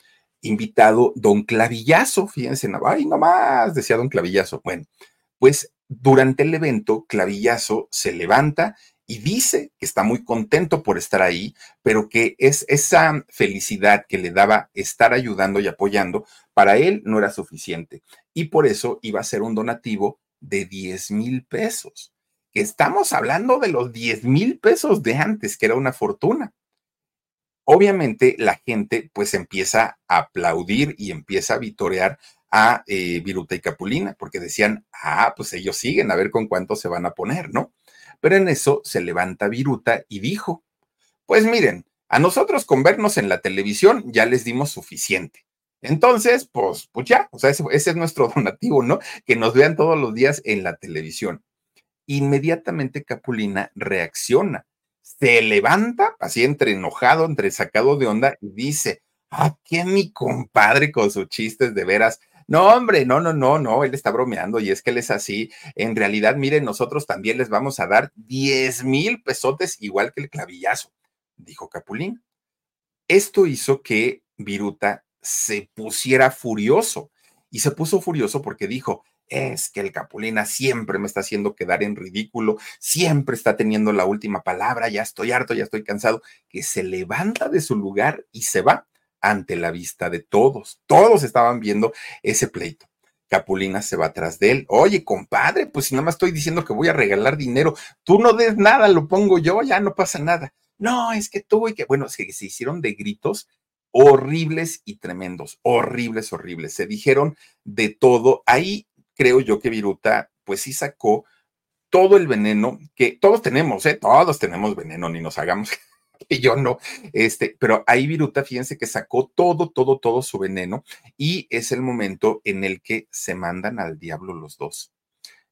invitado don Clavillazo, fíjense, ay, no más, decía don Clavillazo. Bueno, pues durante el evento, Clavillazo se levanta y dice que está muy contento por estar ahí, pero que es esa felicidad que le daba estar ayudando y apoyando, para él no era suficiente. Y por eso iba a ser un donativo de 10 mil pesos. Estamos hablando de los 10 mil pesos de antes, que era una fortuna. Obviamente la gente pues empieza a aplaudir y empieza a vitorear a eh, Viruta y Capulina, porque decían, ah, pues ellos siguen, a ver con cuánto se van a poner, ¿no? Pero en eso se levanta Viruta y dijo, pues miren, a nosotros con vernos en la televisión ya les dimos suficiente. Entonces, pues, pues ya, o sea, ese, es nuestro donativo, ¿no? Que nos vean todos los días en la televisión. Inmediatamente Capulina reacciona, se levanta, así entre enojado, entre sacado de onda, y dice, ah, qué mi compadre con sus chistes de veras no, hombre, no, no, no, no, él está bromeando y es que él es así. En realidad, miren, nosotros también les vamos a dar 10 mil pesotes igual que el clavillazo, dijo Capulín. Esto hizo que Viruta se pusiera furioso y se puso furioso porque dijo, es que el Capulina siempre me está haciendo quedar en ridículo, siempre está teniendo la última palabra, ya estoy harto, ya estoy cansado, que se levanta de su lugar y se va ante la vista de todos. Todos estaban viendo ese pleito. Capulina se va atrás de él. Oye, compadre, pues si nada más estoy diciendo que voy a regalar dinero, tú no des nada, lo pongo yo, ya no pasa nada. No, es que tú y que, bueno, se, se hicieron de gritos horribles y tremendos, horribles, horribles. Se dijeron de todo. Ahí creo yo que Viruta, pues sí sacó todo el veneno que todos tenemos, ¿eh? Todos tenemos veneno, ni nos hagamos que yo no, este, pero ahí Viruta, fíjense que sacó todo, todo, todo su veneno y es el momento en el que se mandan al diablo los dos.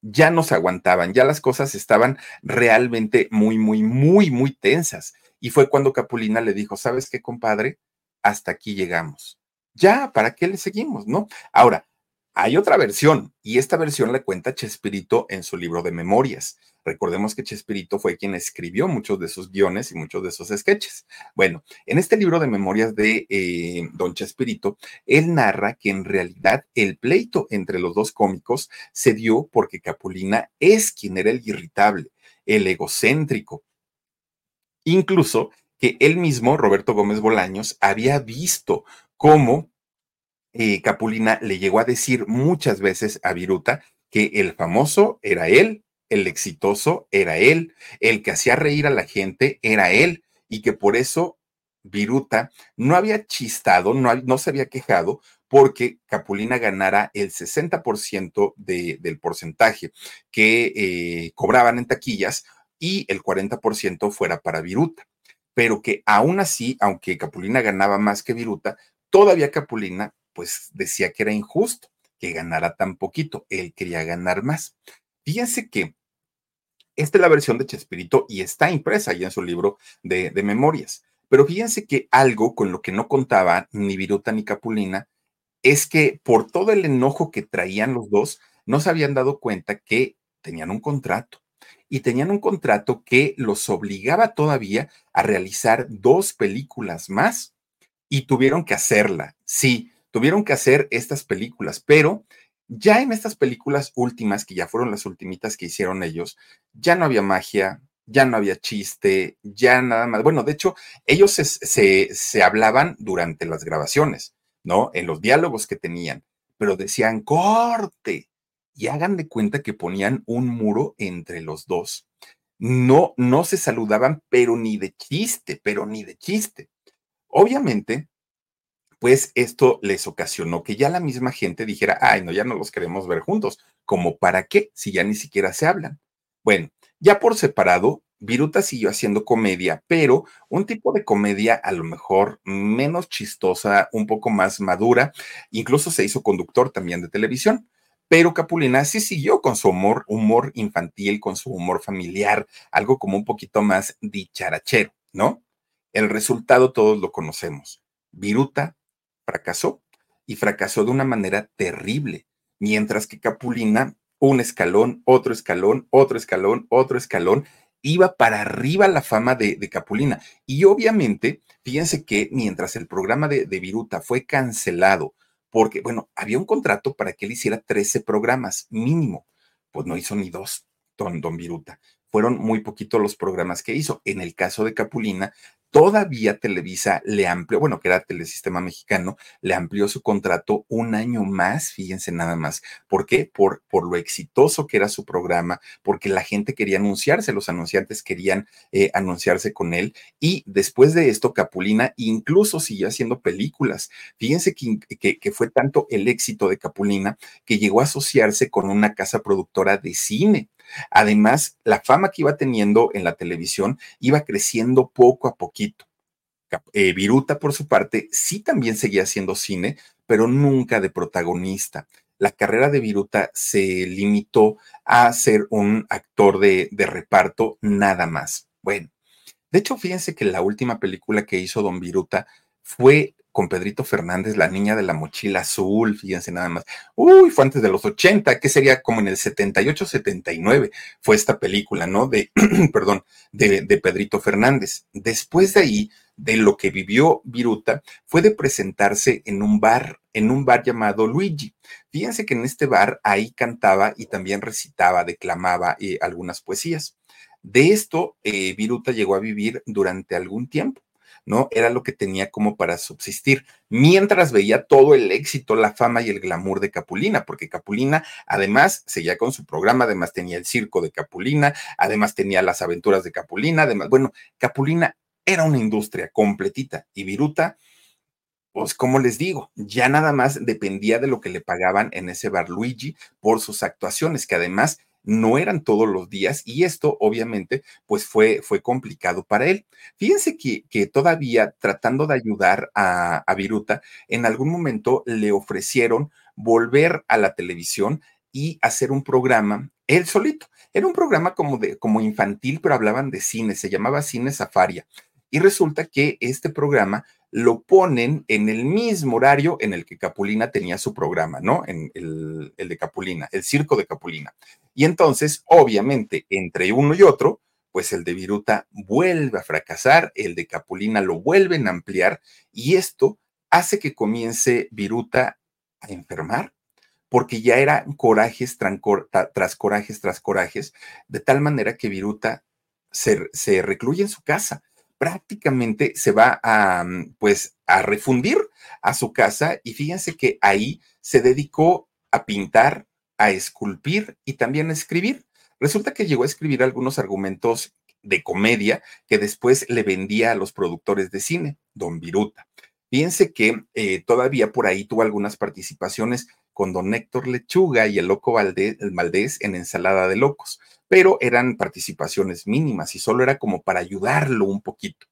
Ya no se aguantaban, ya las cosas estaban realmente muy, muy, muy, muy tensas. Y fue cuando Capulina le dijo, ¿sabes qué, compadre? Hasta aquí llegamos. Ya, ¿para qué le seguimos, no? Ahora, hay otra versión y esta versión la cuenta Chespirito en su libro de memorias. Recordemos que Chespirito fue quien escribió muchos de sus guiones y muchos de esos sketches. Bueno, en este libro de memorias de eh, Don Chespirito, él narra que en realidad el pleito entre los dos cómicos se dio porque Capulina es quien era el irritable, el egocéntrico. Incluso que él mismo, Roberto Gómez Bolaños, había visto cómo eh, Capulina le llegó a decir muchas veces a Viruta que el famoso era él, el exitoso era él, el que hacía reír a la gente era él, y que por eso Viruta no había chistado, no, no se había quejado porque Capulina ganara el 60% de, del porcentaje que eh, cobraban en taquillas y el 40% fuera para Viruta. Pero que aún así, aunque Capulina ganaba más que Viruta, todavía Capulina pues decía que era injusto que ganara tan poquito, él quería ganar más. Fíjense que esta es la versión de Chespirito y está impresa ahí en su libro de, de memorias. Pero fíjense que algo con lo que no contaba ni Viruta ni Capulina es que por todo el enojo que traían los dos, no se habían dado cuenta que tenían un contrato y tenían un contrato que los obligaba todavía a realizar dos películas más y tuvieron que hacerla. Sí, tuvieron que hacer estas películas, pero ya en estas películas últimas, que ya fueron las ultimitas que hicieron ellos, ya no había magia, ya no había chiste, ya nada más. Bueno, de hecho, ellos se, se, hablaban durante las grabaciones, ¿no? En los diálogos que tenían, pero decían corte y hagan de cuenta que ponían un muro entre los dos. No, no se saludaban, pero ni de chiste, pero ni de chiste. Obviamente, pues esto les ocasionó que ya la misma gente dijera, ay, no, ya no los queremos ver juntos. ¿Como para qué? Si ya ni siquiera se hablan. Bueno, ya por separado, Viruta siguió haciendo comedia, pero un tipo de comedia a lo mejor menos chistosa, un poco más madura, incluso se hizo conductor también de televisión. Pero Capulina sí siguió con su humor, humor infantil, con su humor familiar, algo como un poquito más dicharachero, ¿no? El resultado todos lo conocemos. Viruta fracasó y fracasó de una manera terrible, mientras que Capulina, un escalón, otro escalón, otro escalón, otro escalón, iba para arriba la fama de, Capulina. Y obviamente, fíjense que mientras el programa de, de, Viruta fue cancelado, porque, bueno, había un contrato para que él hiciera 13 programas mínimo, pues no hizo ni dos, don, don Viruta. Fueron muy poquitos los programas que hizo. En el caso de Capulina, Todavía Televisa le amplió, bueno, que era Telesistema Mexicano, le amplió su contrato un año más, fíjense nada más. ¿Por qué? Por, por lo exitoso que era su programa, porque la gente quería anunciarse, los anunciantes querían eh, anunciarse con él. Y después de esto, Capulina incluso siguió haciendo películas. Fíjense que, que, que fue tanto el éxito de Capulina que llegó a asociarse con una casa productora de cine. Además, la fama que iba teniendo en la televisión iba creciendo poco a poquito. Eh, Viruta, por su parte, sí también seguía haciendo cine, pero nunca de protagonista. La carrera de Viruta se limitó a ser un actor de, de reparto nada más. Bueno, de hecho, fíjense que la última película que hizo Don Viruta fue con Pedrito Fernández, La Niña de la Mochila Azul, fíjense nada más. Uy, fue antes de los 80, que sería como en el 78, 79, fue esta película, ¿no? De, perdón, de, Pedrito Fernández. Después de ahí, de lo que vivió Viruta, fue de presentarse en un bar, en un bar llamado Luigi. Fíjense que en este bar ahí cantaba y también recitaba, declamaba eh, algunas poesías. De esto, eh, Viruta llegó a vivir durante algún tiempo. ¿No? Era lo que tenía como para subsistir, mientras veía todo el éxito, la fama y el glamour de Capulina, porque Capulina además seguía con su programa, además tenía el circo de Capulina, además tenía las aventuras de Capulina, además, bueno, Capulina era una industria completita y Viruta, pues como les digo, ya nada más dependía de lo que le pagaban en ese bar Luigi por sus actuaciones, que además no eran todos los días y esto obviamente pues fue, fue complicado para él. Fíjense que, que todavía tratando de ayudar a, a Viruta, en algún momento le ofrecieron volver a la televisión y hacer un programa él solito. Era un programa como, de, como infantil, pero hablaban de cine, se llamaba Cine Safaria. Y resulta que este programa lo ponen en el mismo horario en el que Capulina tenía su programa, ¿no? En el, de Capulina, el circo de Capulina. Y entonces, obviamente, entre uno y otro, pues el de Viruta vuelve a fracasar, el de Capulina lo vuelven a ampliar y esto hace que comience Viruta a enfermar, porque ya eran corajes tras corajes tras corajes, de tal manera que Viruta se, se recluye en su casa prácticamente se va a, mm, pues, a refundir a su casa y fíjense que ahí se dedicó a pintar, a esculpir y también a escribir. Resulta que llegó a escribir algunos argumentos de comedia que después le vendía a los productores de cine, Don Viruta. Fíjense que eh, todavía por ahí tuvo algunas participaciones con don Héctor Lechuga y el loco Valdés, el Valdés en Ensalada de Locos pero eran participaciones mínimas y solo era como para ayudarlo un poquito.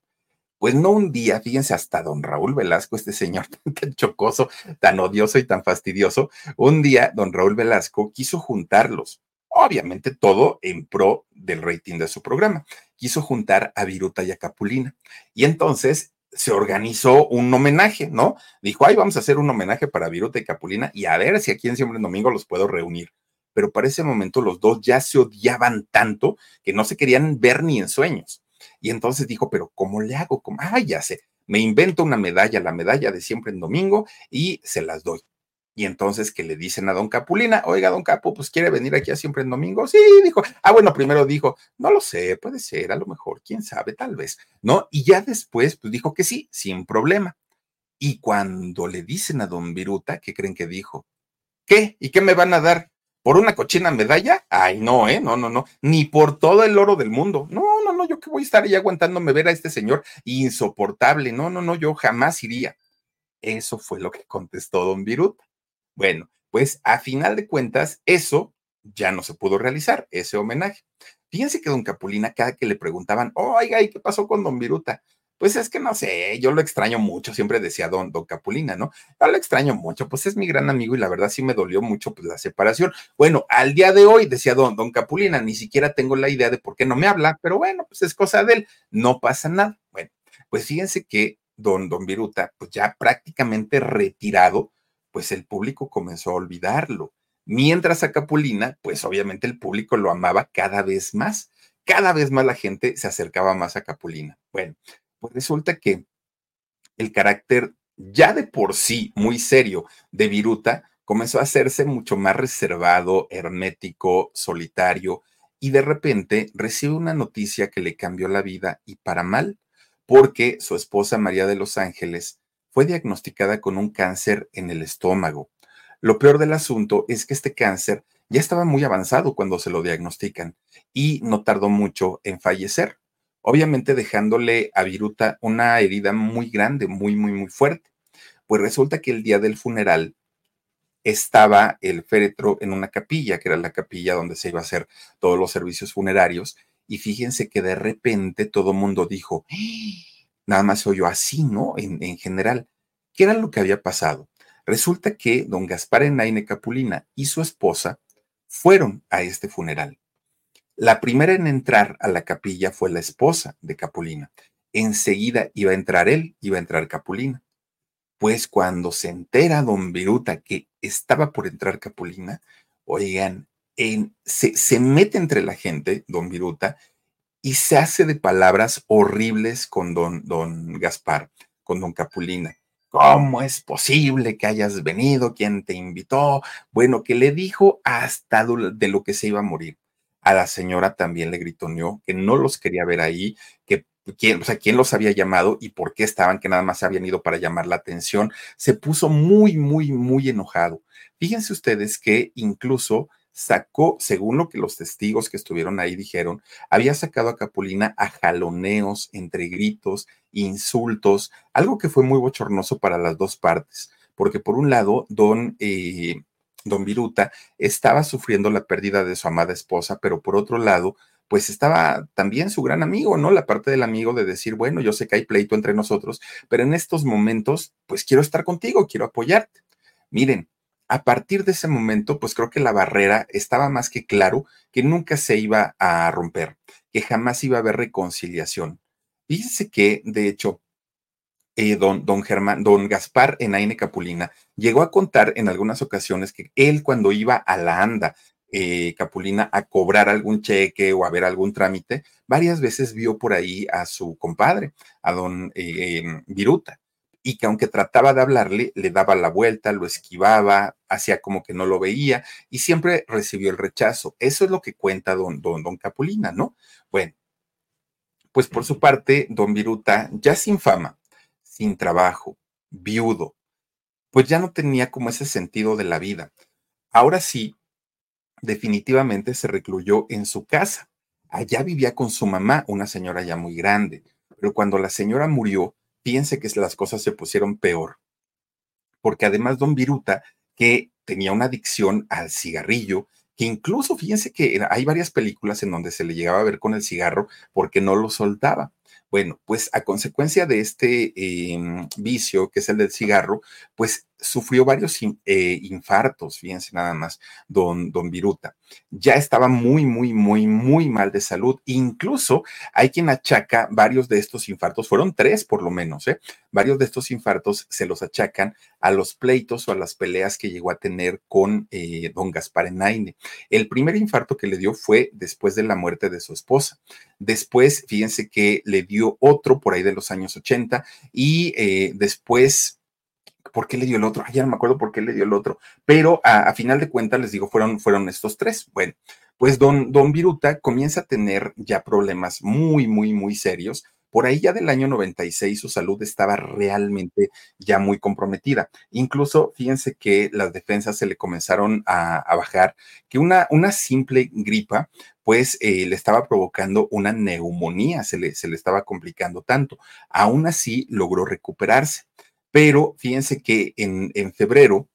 Pues no un día, fíjense, hasta don Raúl Velasco, este señor tan chocoso, tan odioso y tan fastidioso, un día don Raúl Velasco quiso juntarlos, obviamente todo en pro del rating de su programa, quiso juntar a Viruta y a Capulina. Y entonces se organizó un homenaje, ¿no? Dijo, ay, vamos a hacer un homenaje para Viruta y Capulina y a ver si aquí en Siempre en Domingo los puedo reunir pero para ese momento los dos ya se odiaban tanto que no se querían ver ni en sueños. Y entonces dijo, pero ¿cómo le hago? ¿Cómo? Ah, ya sé, me invento una medalla, la medalla de siempre en domingo, y se las doy. Y entonces que le dicen a don Capulina, oiga, don Capo, pues quiere venir aquí a siempre en domingo. Sí, dijo. Ah, bueno, primero dijo, no lo sé, puede ser, a lo mejor, quién sabe, tal vez, ¿no? Y ya después, pues dijo que sí, sin problema. Y cuando le dicen a don Viruta, ¿qué creen que dijo? ¿Qué? ¿Y qué me van a dar? ¿Por una cochina medalla? Ay, no, ¿eh? No, no, no. Ni por todo el oro del mundo. No, no, no. Yo que voy a estar ahí aguantándome ver a este señor insoportable. No, no, no. Yo jamás iría. Eso fue lo que contestó don Viruta. Bueno, pues a final de cuentas, eso ya no se pudo realizar, ese homenaje. Fíjense que don Capulina, cada que le preguntaban, oiga, ¿y qué pasó con don Viruta? Pues es que no sé, yo lo extraño mucho, siempre decía don, don Capulina, ¿no? Yo lo extraño mucho, pues es mi gran amigo y la verdad sí me dolió mucho pues, la separación. Bueno, al día de hoy, decía don, don Capulina, ni siquiera tengo la idea de por qué no me habla, pero bueno, pues es cosa de él, no pasa nada. Bueno, pues fíjense que don, don Viruta, pues ya prácticamente retirado, pues el público comenzó a olvidarlo. Mientras a Capulina, pues obviamente el público lo amaba cada vez más. Cada vez más la gente se acercaba más a Capulina. Bueno, pues resulta que el carácter ya de por sí muy serio de Viruta comenzó a hacerse mucho más reservado, hermético, solitario, y de repente recibe una noticia que le cambió la vida y para mal, porque su esposa María de los Ángeles fue diagnosticada con un cáncer en el estómago. Lo peor del asunto es que este cáncer ya estaba muy avanzado cuando se lo diagnostican y no tardó mucho en fallecer obviamente dejándole a Viruta una herida muy grande, muy, muy, muy fuerte. Pues resulta que el día del funeral estaba el féretro en una capilla, que era la capilla donde se iba a hacer todos los servicios funerarios, y fíjense que de repente todo mundo dijo, ¡Ah!". Nada más se oyó así, ¿no? En, en, general, ¿qué era lo que había pasado? Resulta que don Gaspar Enaine Capulina y su esposa fueron a este funeral. La primera en entrar a la capilla fue la esposa de Capulina. Enseguida iba a entrar él, iba a entrar Capulina. Pues cuando se entera don Viruta que estaba por entrar Capulina, oigan, se, se, mete entre la gente, don Viruta, y se hace de palabras horribles con don, don Gaspar, con don Capulina. ¿Cómo es posible que hayas venido? ¿Quién te invitó? Bueno, que le dijo hasta de lo que se iba a morir a la señora también le gritoneó que no los quería ver ahí, que quién, o sea, quién los había llamado y por qué estaban, que nada más habían ido para llamar la atención. Se puso muy, muy, muy enojado. Fíjense ustedes que incluso sacó, según lo que los testigos que estuvieron ahí dijeron, había sacado a Capulina a jaloneos, entre gritos, insultos, algo que fue muy bochornoso para las dos partes, porque por un lado, don eh, don Viruta estaba sufriendo la pérdida de su amada esposa, pero por otro lado, pues estaba también su gran amigo, ¿no? La parte del amigo de decir, bueno, yo sé que hay pleito entre nosotros, pero en estos momentos, pues quiero estar contigo, quiero apoyarte. Miren, a partir de ese momento, pues creo que la barrera estaba más que claro que nunca se iba a romper, que jamás iba a haber reconciliación. Fíjense que, de hecho, eh, don, don, Germán, don Gaspar Enaine Capulina llegó a contar en algunas ocasiones que él cuando iba a la anda eh, Capulina a cobrar algún cheque o a ver algún trámite, varias veces vio por ahí a su compadre, a don eh, em, Viruta, y que aunque trataba de hablarle, le daba la vuelta, lo esquivaba, hacía como que no lo veía y siempre recibió el rechazo. Eso es lo que cuenta don, don, don Capulina, ¿no? Bueno, pues por su parte, don Viruta, ya sin fama, sin trabajo, viudo, pues ya no tenía como ese sentido de la vida. Ahora sí, definitivamente se recluyó en su casa. Allá vivía con su mamá, una señora ya muy grande, pero cuando la señora murió, piense que las cosas se pusieron peor, porque además don Viruta, que tenía una adicción al cigarrillo, que incluso fíjense que hay varias películas en donde se le llegaba a ver con el cigarro porque no lo soltaba. Bueno, pues a consecuencia de este em, vicio, que es el del cigarro, pues sufrió varios eh, infartos, fíjense nada más, don, don Viruta. Ya estaba muy, muy, muy, muy mal de salud. Incluso hay quien achaca varios de estos infartos, fueron tres por lo menos, ¿eh? Varios de estos infartos se los achacan a los pleitos o a las peleas que llegó a tener con eh, don Gaspar Enaine. El primer infarto que le dio fue después de la muerte de su esposa. Después, fíjense que le dio otro por ahí de los años 80 y después ¿por qué le dio el otro? ya no me acuerdo por qué le dio el otro, pero a, final de cuentas les digo, fueron, fueron estos tres. Bueno, pues don, don Viruta comienza a tener ya problemas muy, muy, muy serios. Por ahí ya del año 96 su salud estaba realmente ya muy comprometida. Incluso fíjense que las defensas se le comenzaron a, bajar, que una, una simple gripa pues eh, le estaba provocando una neumonía, se le, se le estaba complicando tanto. Aún así logró recuperarse Pero fíjense que en, en febrero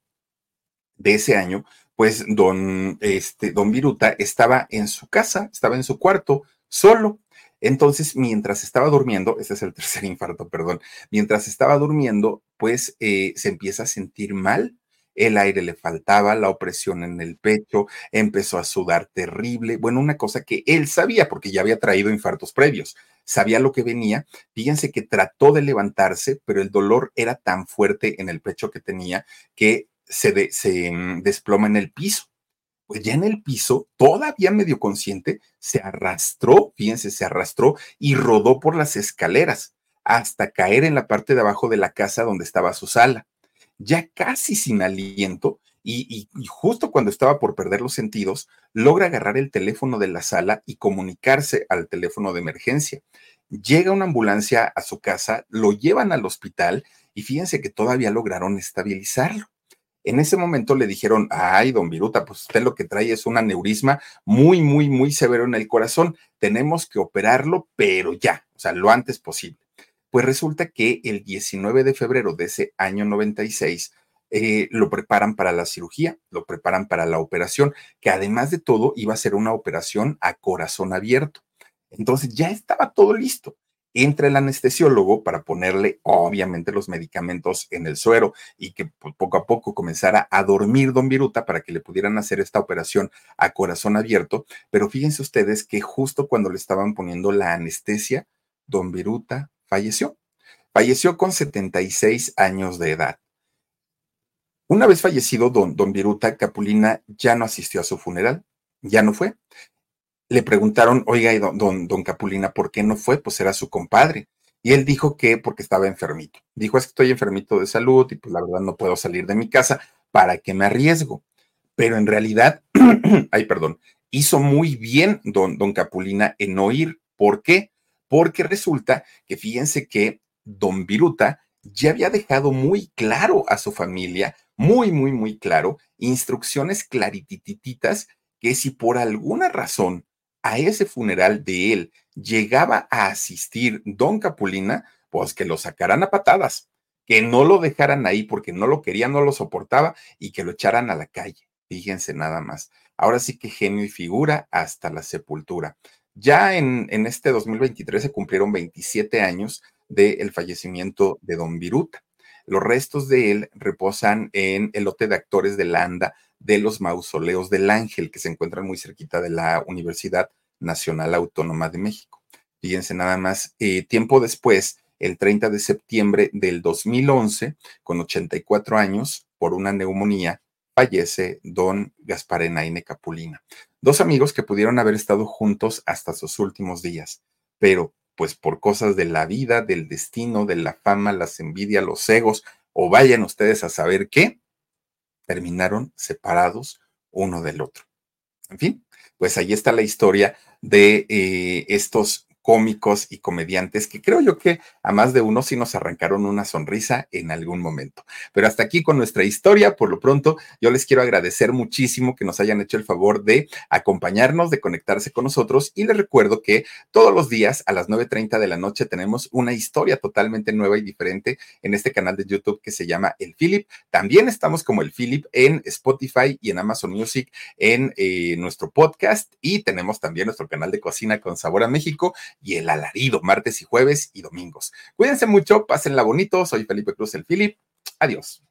de ese año, pues don, este, don Viruta estaba en su casa, estaba en su cuarto, solo. Entonces, mientras estaba durmiendo, este es el tercer infarto, perdón, mientras estaba durmiendo, pues eh, se empieza a sentir mal, el aire le faltaba, la opresión en el pecho, empezó a sudar terrible, bueno, una cosa que él sabía porque ya había traído infartos previos, sabía lo que venía, fíjense que trató de levantarse, pero el dolor era tan fuerte en el pecho que tenía que se, mm, desploma en el piso. Pues ya en el piso, todavía medio consciente, se arrastró, fíjense, se arrastró y rodó por las escaleras hasta caer en la parte de abajo de la casa donde estaba su sala. Ya casi sin aliento, y, justo cuando estaba por perder los sentidos, logra agarrar el teléfono de la sala y comunicarse al teléfono de emergencia. Llega una ambulancia a su casa, lo llevan al hospital y fíjense que todavía lograron estabilizarlo. En ese momento le dijeron, ay, don Viruta, pues usted lo que trae es un aneurisma muy, muy, muy severo en el corazón. Tenemos que operarlo, pero ya, o sea, lo antes posible. Pues resulta que el 19 de febrero de ese año 96, eh, lo preparan para la cirugía, lo preparan para la operación, que además de todo iba a ser una operación a corazón abierto. Entonces ya estaba todo listo entra el anestesiólogo para ponerle obviamente los medicamentos en el suero y que pues, poco a poco comenzara a dormir don Viruta para que le pudieran hacer esta operación a corazón abierto. Pero fíjense ustedes que justo cuando le estaban poniendo la anestesia, don Viruta falleció. Falleció con 76 años de edad. Una vez fallecido don, don Viruta, Capulina ya no asistió a su funeral, ya no fue le preguntaron, oiga, don, don, Capulina, ¿por qué no fue? Pues era su compadre. Y él dijo que porque estaba enfermito. Dijo, es que estoy enfermito de salud y pues la verdad no puedo salir de mi casa, ¿para qué me arriesgo? Pero en realidad, ay, perdón, hizo muy bien don, don Capulina en no ir. ¿Por qué? Porque resulta que fíjense que don Viruta ya había dejado muy claro a su familia, muy, muy, muy claro, instrucciones claritititas que si por alguna razón a ese funeral de él llegaba a asistir don Capulina, pues que lo sacaran a patadas, que no lo dejaran ahí porque no lo quería, no lo soportaba y que lo echaran a la calle. Fíjense nada más. Ahora sí que genio y figura hasta la sepultura. Ya en, en este 2023 se cumplieron 27 años del fallecimiento de don Viruta. Los restos de él reposan en el lote de actores de la ANDA de los mausoleos del Ángel, que se encuentran muy cerquita de la Universidad Nacional Autónoma de México. Fíjense nada más, eh, tiempo después, el 30 de septiembre del 2011, con 84 años, por una neumonía, fallece don Gaspar Enaine Capulina. Dos amigos que pudieron haber estado juntos hasta sus últimos días, pero pues por cosas de la vida, del destino, de la fama, las envidias, los egos, o vayan ustedes a saber qué, terminaron separados uno del otro. En fin, pues ahí está la historia de eh, estos cómicos y comediantes que creo yo que a más de uno sí nos arrancaron una sonrisa en algún momento. Pero hasta aquí con nuestra historia, por lo pronto, yo les quiero agradecer muchísimo que nos hayan hecho el favor de acompañarnos, de conectarse con nosotros y les recuerdo que todos los días a las 9.30 de la noche tenemos una historia totalmente nueva y diferente en este canal de YouTube que se llama El Philip. También estamos como El Philip en Spotify y en Amazon Music en eh, nuestro podcast y tenemos también nuestro canal de cocina con sabor a México y el alarido, martes y jueves y domingos. Cuídense mucho, pásenla bonito. Soy Felipe Cruz, el Philip. Adiós.